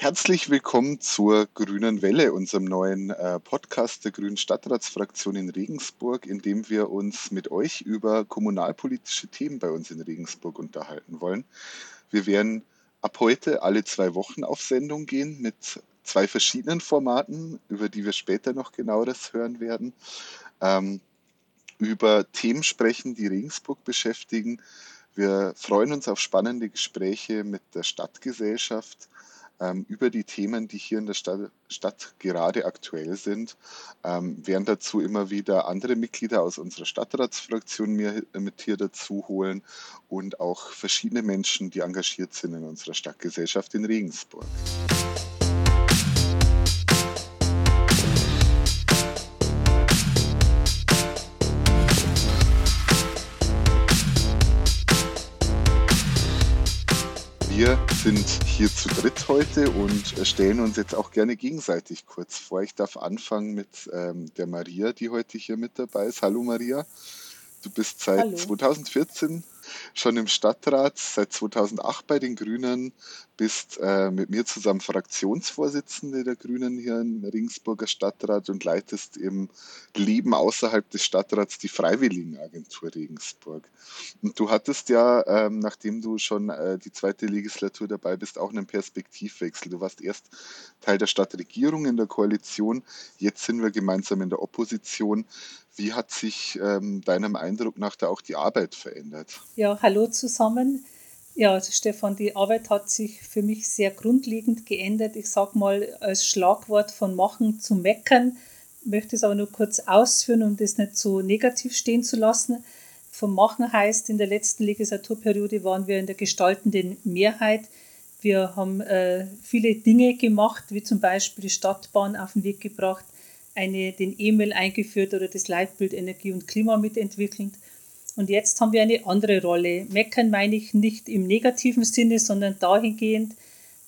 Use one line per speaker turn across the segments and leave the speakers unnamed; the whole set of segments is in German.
Herzlich willkommen zur Grünen Welle, unserem neuen äh, Podcast der Grünen Stadtratsfraktion in Regensburg, in dem wir uns mit euch über kommunalpolitische Themen bei uns in Regensburg unterhalten wollen. Wir werden ab heute alle zwei Wochen auf Sendung gehen mit zwei verschiedenen Formaten, über die wir später noch genaueres hören werden. Ähm, über Themen sprechen, die Regensburg beschäftigen. Wir freuen uns auf spannende Gespräche mit der Stadtgesellschaft über die Themen, die hier in der Stadt, Stadt gerade aktuell sind. Ähm, werden dazu immer wieder andere Mitglieder aus unserer Stadtratsfraktion mir, mit hier dazu holen und auch verschiedene Menschen, die engagiert sind in unserer Stadtgesellschaft in Regensburg. Wir sind hier zu dritt heute und stellen uns jetzt auch gerne gegenseitig kurz vor. Ich darf anfangen mit ähm, der Maria, die heute hier mit dabei ist. Hallo Maria. Du bist seit Hallo. 2014 schon im Stadtrat, seit 2008 bei den Grünen, bist äh, mit mir zusammen Fraktionsvorsitzende der Grünen hier im Regensburger Stadtrat und leitest im Leben außerhalb des Stadtrats die Freiwilligenagentur Regensburg. Und du hattest ja, ähm, nachdem du schon äh, die zweite Legislatur dabei bist, auch einen Perspektivwechsel. Du warst erst Teil der Stadtregierung in der Koalition, jetzt sind wir gemeinsam in der Opposition. Wie hat sich ähm, deinem Eindruck nach da auch die Arbeit verändert?
Ja, hallo zusammen. Ja, Stefan, die Arbeit hat sich für mich sehr grundlegend geändert. Ich sage mal als Schlagwort von Machen zu Meckern, möchte es aber nur kurz ausführen, um das nicht so negativ stehen zu lassen. Vom Machen heißt, in der letzten Legislaturperiode waren wir in der gestaltenden Mehrheit. Wir haben äh, viele Dinge gemacht, wie zum Beispiel die Stadtbahn auf den Weg gebracht, eine, den E-Mail eingeführt oder das Leitbild Energie und Klima mitentwickelt. Und jetzt haben wir eine andere Rolle. Meckern meine ich nicht im negativen Sinne, sondern dahingehend,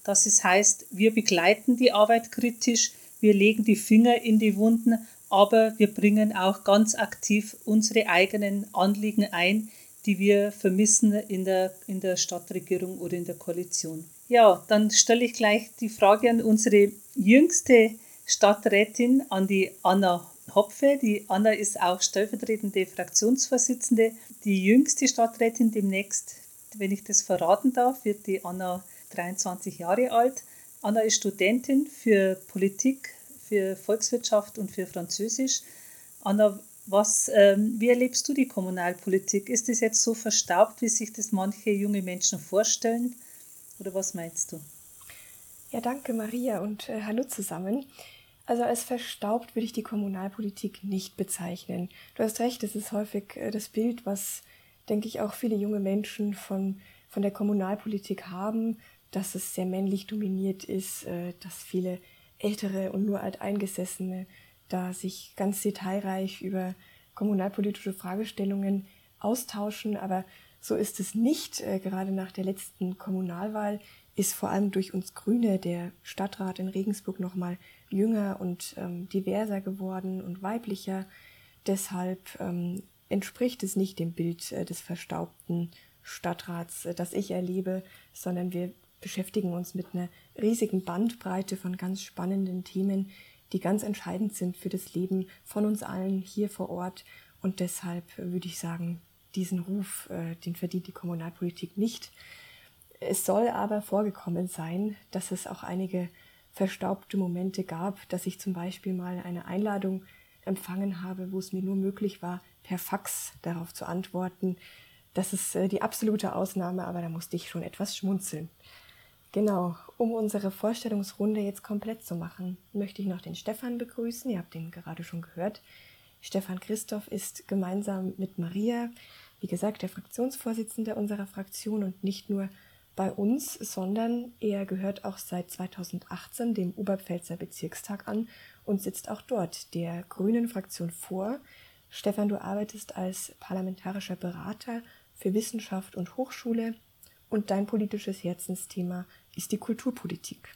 dass es heißt, wir begleiten die Arbeit kritisch, wir legen die Finger in die Wunden, aber wir bringen auch ganz aktiv unsere eigenen Anliegen ein, die wir vermissen in der, in der Stadtregierung oder in der Koalition. Ja, dann stelle ich gleich die Frage an unsere jüngste Stadträtin an die Anna Hopfe. Die Anna ist auch stellvertretende Fraktionsvorsitzende. Die jüngste Stadträtin demnächst, wenn ich das verraten darf, wird die Anna 23 Jahre alt. Anna ist Studentin für Politik, für Volkswirtschaft und für Französisch. Anna, was, ähm, wie erlebst du die Kommunalpolitik? Ist es jetzt so verstaubt, wie sich das manche junge Menschen vorstellen? Oder was meinst du?
Ja, danke Maria und äh, hallo zusammen. Also als verstaubt würde ich die Kommunalpolitik nicht bezeichnen. Du hast recht, es ist häufig äh, das Bild, was, denke ich, auch viele junge Menschen von, von der Kommunalpolitik haben, dass es sehr männlich dominiert ist, äh, dass viele ältere und nur alteingesessene da sich ganz detailreich über kommunalpolitische Fragestellungen austauschen. Aber so ist es nicht. Äh, gerade nach der letzten Kommunalwahl ist vor allem durch uns Grüne der Stadtrat in Regensburg nochmal jünger und ähm, diverser geworden und weiblicher. Deshalb ähm, entspricht es nicht dem Bild äh, des verstaubten Stadtrats, äh, das ich erlebe, sondern wir beschäftigen uns mit einer riesigen Bandbreite von ganz spannenden Themen, die ganz entscheidend sind für das Leben von uns allen hier vor Ort. Und deshalb würde ich sagen, diesen Ruf, äh, den verdient die Kommunalpolitik nicht. Es soll aber vorgekommen sein, dass es auch einige verstaubte Momente gab, dass ich zum Beispiel mal eine Einladung empfangen habe, wo es mir nur möglich war, per Fax darauf zu antworten. Das ist äh, die absolute Ausnahme, aber da musste ich schon etwas schmunzeln. Genau, um unsere Vorstellungsrunde jetzt komplett zu machen, möchte ich noch den Stefan begrüßen. Ihr habt ihn gerade schon gehört. Stefan Christoph ist gemeinsam mit Maria, wie gesagt, der Fraktionsvorsitzende unserer Fraktion und nicht nur bei uns, sondern er gehört auch seit 2018 dem Oberpfälzer Bezirkstag an und sitzt auch dort der Grünen Fraktion vor. Stefan, du arbeitest als parlamentarischer Berater für Wissenschaft und Hochschule und dein politisches Herzensthema ist die Kulturpolitik.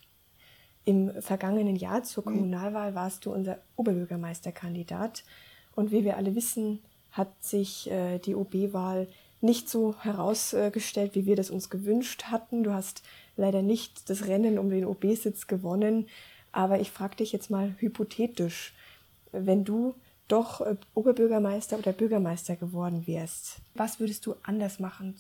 Im vergangenen Jahr zur mhm. Kommunalwahl warst du unser Oberbürgermeisterkandidat und wie wir alle wissen, hat sich äh, die OB-Wahl nicht so herausgestellt, wie wir das uns gewünscht hatten. Du hast leider nicht das Rennen um den OB-Sitz gewonnen. Aber ich frage dich jetzt mal hypothetisch, wenn du doch äh, Oberbürgermeister oder Bürgermeister geworden wärst, was würdest du anders machen,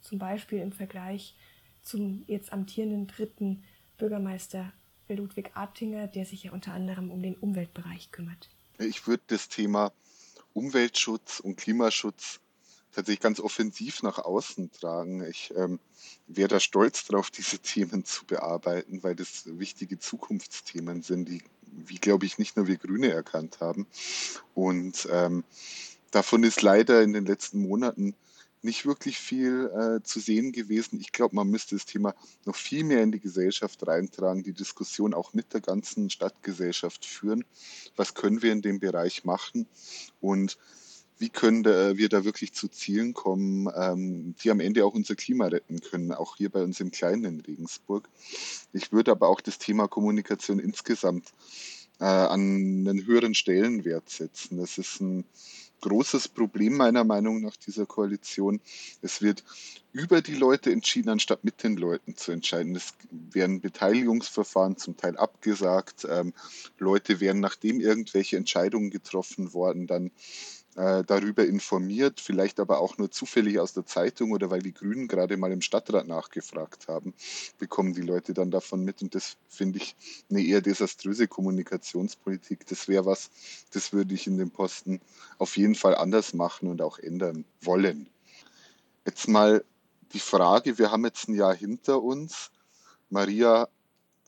zum Beispiel im Vergleich zum jetzt amtierenden dritten Bürgermeister Ludwig Artinger, der sich ja unter anderem um den Umweltbereich kümmert?
Ich würde das Thema Umweltschutz und Klimaschutz tatsächlich ganz offensiv nach außen tragen. Ich ähm, wäre da stolz darauf, diese Themen zu bearbeiten, weil das wichtige Zukunftsthemen sind, die, wie glaube ich, nicht nur wir Grüne erkannt haben. Und ähm, davon ist leider in den letzten Monaten nicht wirklich viel äh, zu sehen gewesen. Ich glaube, man müsste das Thema noch viel mehr in die Gesellschaft reintragen, die Diskussion auch mit der ganzen Stadtgesellschaft führen. Was können wir in dem Bereich machen? Und wie können wir da wirklich zu Zielen kommen, ähm, die am Ende auch unser Klima retten können, auch hier bei uns im Kleinen in Regensburg. Ich würde aber auch das Thema Kommunikation insgesamt äh, an einen höheren Stellenwert setzen. Das ist ein großes Problem meiner Meinung nach dieser Koalition. Es wird über die Leute entschieden, anstatt mit den Leuten zu entscheiden. Es werden Beteiligungsverfahren zum Teil abgesagt. Ähm, Leute werden, nachdem irgendwelche Entscheidungen getroffen worden, dann äh, darüber informiert, vielleicht aber auch nur zufällig aus der Zeitung oder weil die Grünen gerade mal im Stadtrat nachgefragt haben, bekommen die Leute dann davon mit. Und das finde ich eine eher desaströse Kommunikationspolitik. Das wäre was, das würde ich in dem Posten auf jeden Fall anders machen und auch ändern wollen. Jetzt mal die Frage, wir haben jetzt ein Jahr hinter uns. Maria,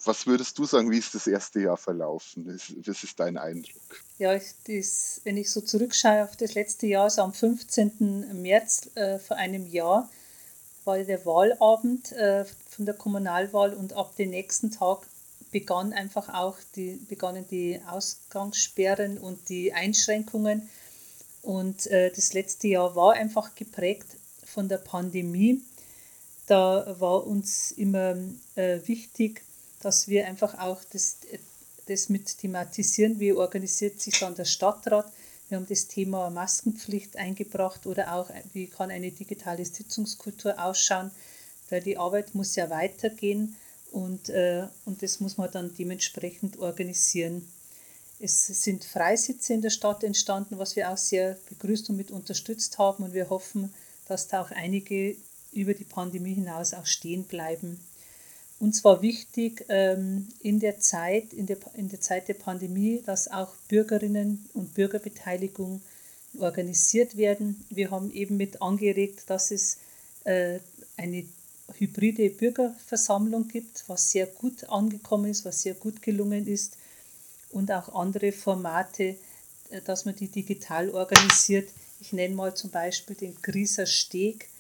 was würdest du sagen, wie ist das erste Jahr verlaufen? Was ist dein Eindruck?
Ja, das, wenn ich so zurückschaue auf das letzte Jahr, so am 15. März äh, vor einem Jahr, war der Wahlabend äh, von der Kommunalwahl und ab dem nächsten Tag begann einfach auch die, begannen die Ausgangssperren und die Einschränkungen. Und äh, das letzte Jahr war einfach geprägt von der Pandemie. Da war uns immer äh, wichtig, dass wir einfach auch das, das mit thematisieren, wie organisiert sich dann der Stadtrat. Wir haben das Thema Maskenpflicht eingebracht oder auch, wie kann eine digitale Sitzungskultur ausschauen, weil die Arbeit muss ja weitergehen und, äh, und das muss man dann dementsprechend organisieren. Es sind Freisitze in der Stadt entstanden, was wir auch sehr begrüßt und mit unterstützt haben und wir hoffen, dass da auch einige über die Pandemie hinaus auch stehen bleiben. Uns war wichtig ähm, in, der Zeit, in, der, in der Zeit der Pandemie, dass auch Bürgerinnen und Bürgerbeteiligung organisiert werden. Wir haben eben mit angeregt, dass es äh, eine hybride Bürgerversammlung gibt, was sehr gut angekommen ist, was sehr gut gelungen ist und auch andere Formate, äh, dass man die digital organisiert. Ich nenne mal zum Beispiel den Grieser Steg.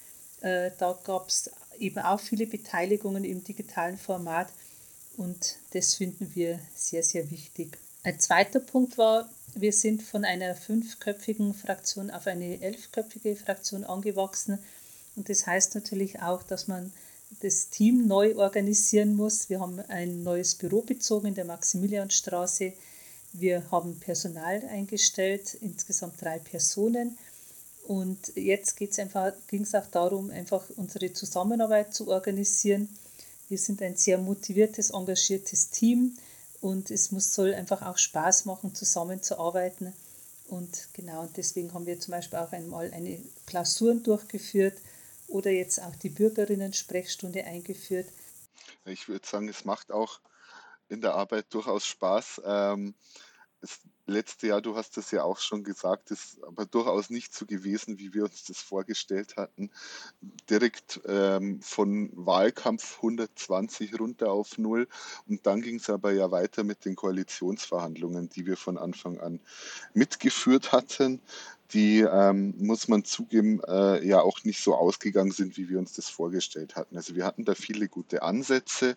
Äh, da gab es eben auch viele Beteiligungen im digitalen Format und das finden wir sehr, sehr wichtig. Ein zweiter Punkt war, wir sind von einer fünfköpfigen Fraktion auf eine elfköpfige Fraktion angewachsen und das heißt natürlich auch, dass man das Team neu organisieren muss. Wir haben ein neues Büro bezogen in der Maximilianstraße. Wir haben Personal eingestellt, insgesamt drei Personen. Und jetzt ging es auch darum, einfach unsere Zusammenarbeit zu organisieren. Wir sind ein sehr motiviertes, engagiertes Team und es muss, soll einfach auch Spaß machen, zusammenzuarbeiten. Und genau, deswegen haben wir zum Beispiel auch einmal eine Klausuren durchgeführt oder jetzt auch die Bürgerinnen-Sprechstunde eingeführt.
Ich würde sagen, es macht auch in der Arbeit durchaus Spaß. Ähm, es letzte Jahr, du hast es ja auch schon gesagt, ist aber durchaus nicht so gewesen, wie wir uns das vorgestellt hatten. Direkt ähm, von Wahlkampf 120 runter auf Null. Und dann ging es aber ja weiter mit den Koalitionsverhandlungen, die wir von Anfang an mitgeführt hatten die, ähm, muss man zugeben, äh, ja auch nicht so ausgegangen sind, wie wir uns das vorgestellt hatten. Also wir hatten da viele gute Ansätze,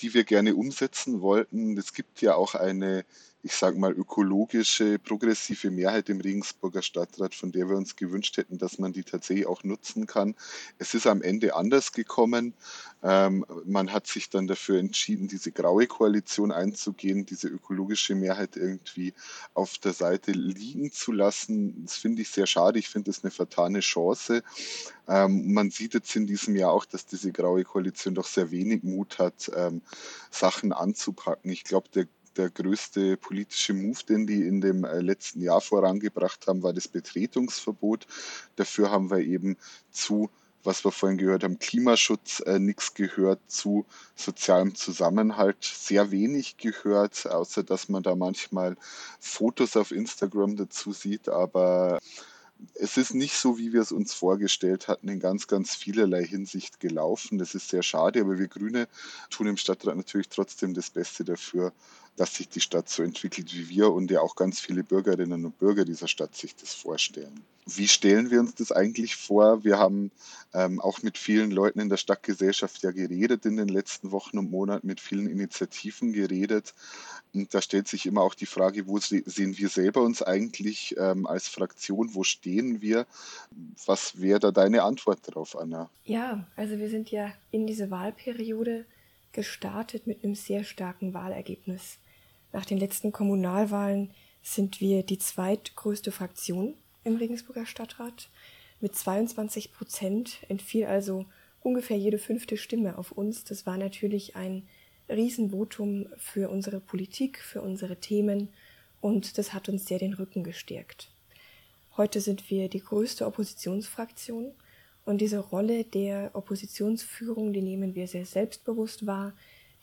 die wir gerne umsetzen wollten. Es gibt ja auch eine ich sage mal, ökologische, progressive Mehrheit im Regensburger Stadtrat, von der wir uns gewünscht hätten, dass man die tatsächlich auch nutzen kann. Es ist am Ende anders gekommen. Ähm, man hat sich dann dafür entschieden, diese graue Koalition einzugehen, diese ökologische Mehrheit irgendwie auf der Seite liegen zu lassen. Das finde ich sehr schade. Ich finde es eine vertane Chance. Ähm, man sieht jetzt in diesem Jahr auch, dass diese graue Koalition doch sehr wenig Mut hat, ähm, Sachen anzupacken. Ich glaube, der der größte politische Move, den die in dem äh, letzten Jahr vorangebracht haben, war das Betretungsverbot. Dafür haben wir eben zu, was wir vorhin gehört haben, Klimaschutz äh, nichts gehört, zu sozialem Zusammenhalt sehr wenig gehört, außer dass man da manchmal Fotos auf Instagram dazu sieht, aber es ist nicht so, wie wir es uns vorgestellt hatten, in ganz, ganz vielerlei Hinsicht gelaufen. Das ist sehr schade, aber wir Grüne tun im Stadtrat natürlich trotzdem das Beste dafür, dass sich die Stadt so entwickelt, wie wir und ja auch ganz viele Bürgerinnen und Bürger dieser Stadt sich das vorstellen. Wie stellen wir uns das eigentlich vor? Wir haben ähm, auch mit vielen Leuten in der Stadtgesellschaft ja geredet in den letzten Wochen und Monaten, mit vielen Initiativen geredet. Und da stellt sich immer auch die Frage, wo sehen wir selber uns eigentlich ähm, als Fraktion? Wo stehen wir? Was wäre da deine Antwort darauf, Anna?
Ja, also wir sind ja in diese Wahlperiode gestartet mit einem sehr starken Wahlergebnis. Nach den letzten Kommunalwahlen sind wir die zweitgrößte Fraktion im Regensburger Stadtrat. Mit 22 Prozent entfiel also ungefähr jede fünfte Stimme auf uns. Das war natürlich ein Riesenvotum für unsere Politik, für unsere Themen und das hat uns sehr den Rücken gestärkt. Heute sind wir die größte Oppositionsfraktion und diese Rolle der Oppositionsführung, die nehmen wir sehr selbstbewusst wahr,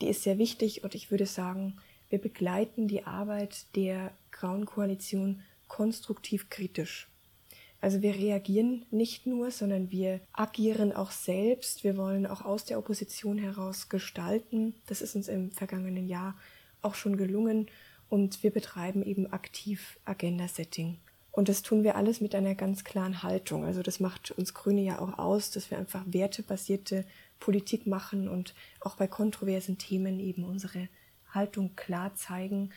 die ist sehr wichtig und ich würde sagen, wir begleiten die Arbeit der Grauen Koalition konstruktiv kritisch. Also wir reagieren nicht nur, sondern wir agieren auch selbst. Wir wollen auch aus der Opposition heraus gestalten. Das ist uns im vergangenen Jahr auch schon gelungen. Und wir betreiben eben aktiv Agenda-Setting. Und das tun wir alles mit einer ganz klaren Haltung. Also das macht uns Grüne ja auch aus, dass wir einfach wertebasierte Politik machen und auch bei kontroversen Themen eben unsere Haltung klar zeigen.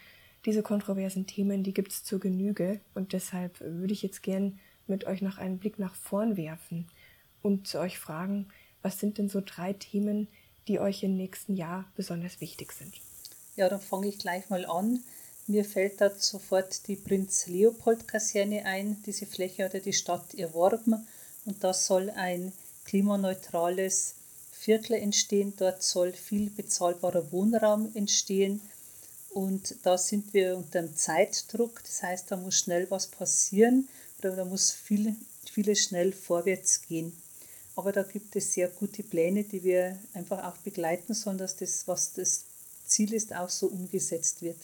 Diese kontroversen Themen, die gibt es zur Genüge und deshalb würde ich jetzt gern mit euch noch einen Blick nach vorn werfen und euch fragen, was sind denn so drei Themen, die euch im nächsten Jahr besonders wichtig sind?
Ja, dann fange ich gleich mal an. Mir fällt da sofort die Prinz Leopold Kaserne ein. Diese Fläche hat ja die Stadt erworben und da soll ein klimaneutrales Viertel entstehen. Dort soll viel bezahlbarer Wohnraum entstehen. Und da sind wir unter dem Zeitdruck. Das heißt, da muss schnell was passieren oder da muss viel, vieles schnell vorwärts gehen. Aber da gibt es sehr gute Pläne, die wir einfach auch begleiten sollen, dass das, was das Ziel ist, auch so umgesetzt wird.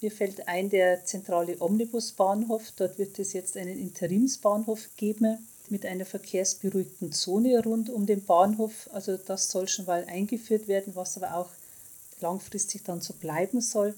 Mir fällt ein der zentrale Omnibusbahnhof. Dort wird es jetzt einen Interimsbahnhof geben mit einer verkehrsberuhigten Zone rund um den Bahnhof. Also das soll schon mal eingeführt werden, was aber auch langfristig dann so bleiben soll.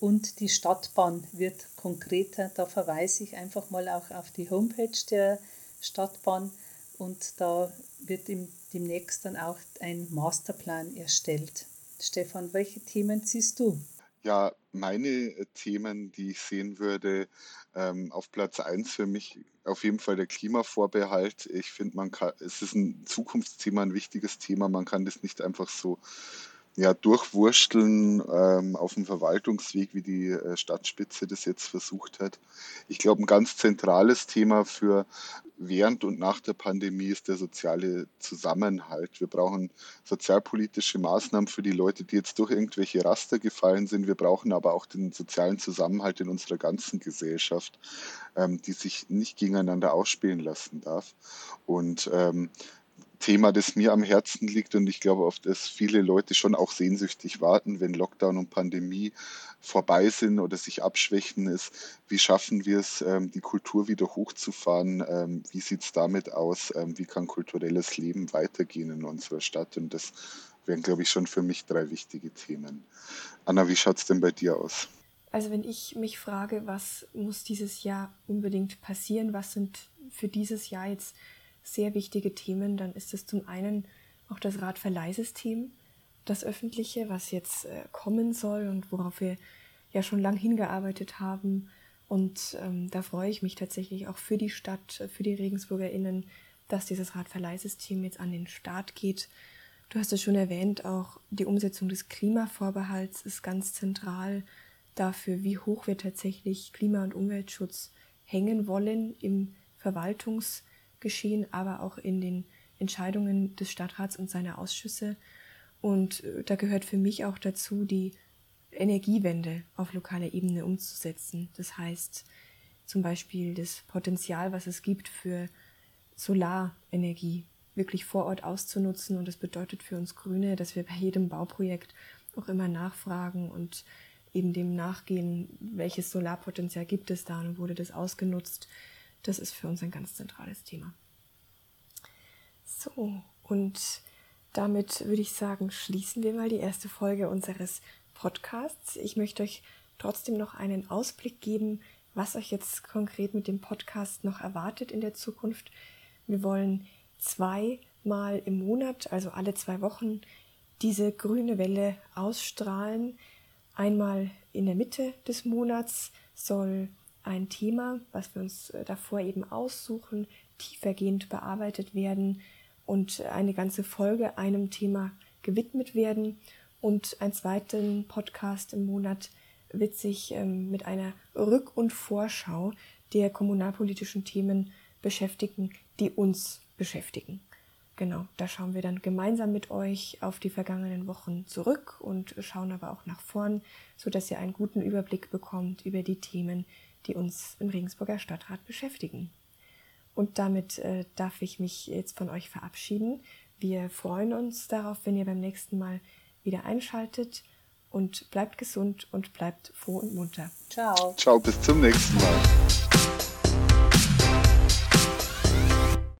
Und die Stadtbahn wird konkreter. Da verweise ich einfach mal auch auf die Homepage der Stadtbahn und da wird demnächst dann auch ein Masterplan erstellt. Stefan, welche Themen ziehst du?
Ja, meine äh, Themen, die ich sehen würde, ähm, auf Platz 1 für mich auf jeden Fall der Klimavorbehalt. Ich finde, es ist ein Zukunftsthema, ein wichtiges Thema. Man kann das nicht einfach so ja, durchwursteln ähm, auf dem Verwaltungsweg, wie die äh, Stadtspitze das jetzt versucht hat. Ich glaube, ein ganz zentrales Thema für während und nach der Pandemie ist der soziale Zusammenhalt. Wir brauchen sozialpolitische Maßnahmen für die Leute, die jetzt durch irgendwelche Raster gefallen sind. Wir brauchen aber auch den sozialen Zusammenhalt in unserer ganzen Gesellschaft, ähm, die sich nicht gegeneinander ausspielen lassen darf. Und ähm, Thema, das mir am Herzen liegt und ich glaube, auf das viele Leute schon auch sehnsüchtig warten, wenn Lockdown und Pandemie vorbei sind oder sich abschwächen, ist, wie schaffen wir es, ähm, die Kultur wieder hochzufahren? Ähm, wie sieht es damit aus? Ähm, wie kann kulturelles Leben weitergehen in unserer Stadt? Und das wären, glaube ich, schon für mich drei wichtige Themen. Anna, wie schaut es denn bei dir aus?
Also wenn ich mich frage, was muss dieses Jahr unbedingt passieren, was sind für dieses Jahr jetzt sehr wichtige Themen, dann ist es zum einen auch das Radverleihsystem, das öffentliche, was jetzt äh, kommen soll und worauf wir ja schon lang hingearbeitet haben. Und ähm, da freue ich mich tatsächlich auch für die Stadt, für die RegensburgerInnen, dass dieses Radverleihsystem jetzt an den Start geht. Du hast es schon erwähnt, auch die Umsetzung des Klimavorbehalts ist ganz zentral dafür, wie hoch wir tatsächlich Klima- und Umweltschutz hängen wollen im Verwaltungsgeschehen, aber auch in den Entscheidungen des Stadtrats und seiner Ausschüsse. Und äh, da gehört für mich auch dazu, die Energiewende auf lokaler Ebene umzusetzen. Das heißt zum Beispiel das Potenzial, was es gibt für Solarenergie, wirklich vor Ort auszunutzen. Und das bedeutet für uns Grüne, dass wir bei jedem Bauprojekt auch immer nachfragen und eben dem nachgehen, welches Solarpotenzial gibt es da und wurde das ausgenutzt. Das ist für uns ein ganz zentrales Thema. So, und damit würde ich sagen, schließen wir mal die erste Folge unseres Podcasts. Ich möchte euch trotzdem noch einen Ausblick geben, was euch jetzt konkret mit dem Podcast noch erwartet in der Zukunft. Wir wollen zweimal im Monat, also alle zwei Wochen, diese grüne Welle ausstrahlen. Einmal in der Mitte des Monats soll ein Thema, was wir uns äh, davor eben aussuchen, tiefergehend bearbeitet werden und eine ganze Folge einem Thema gewidmet werden. Und ein zweiten Podcast im Monat wird sich ähm, mit einer Rück- und Vorschau der kommunalpolitischen Themen beschäftigen, die uns beschäftigen. Genau, da schauen wir dann gemeinsam mit euch auf die vergangenen Wochen zurück und schauen aber auch nach vorn, sodass ihr einen guten Überblick bekommt über die Themen, die uns im Regensburger Stadtrat beschäftigen. Und damit äh, darf ich mich jetzt von euch verabschieden. Wir freuen uns darauf, wenn ihr beim nächsten Mal wieder einschaltet und bleibt gesund und bleibt froh und munter.
Ciao. Ciao, bis zum nächsten Mal.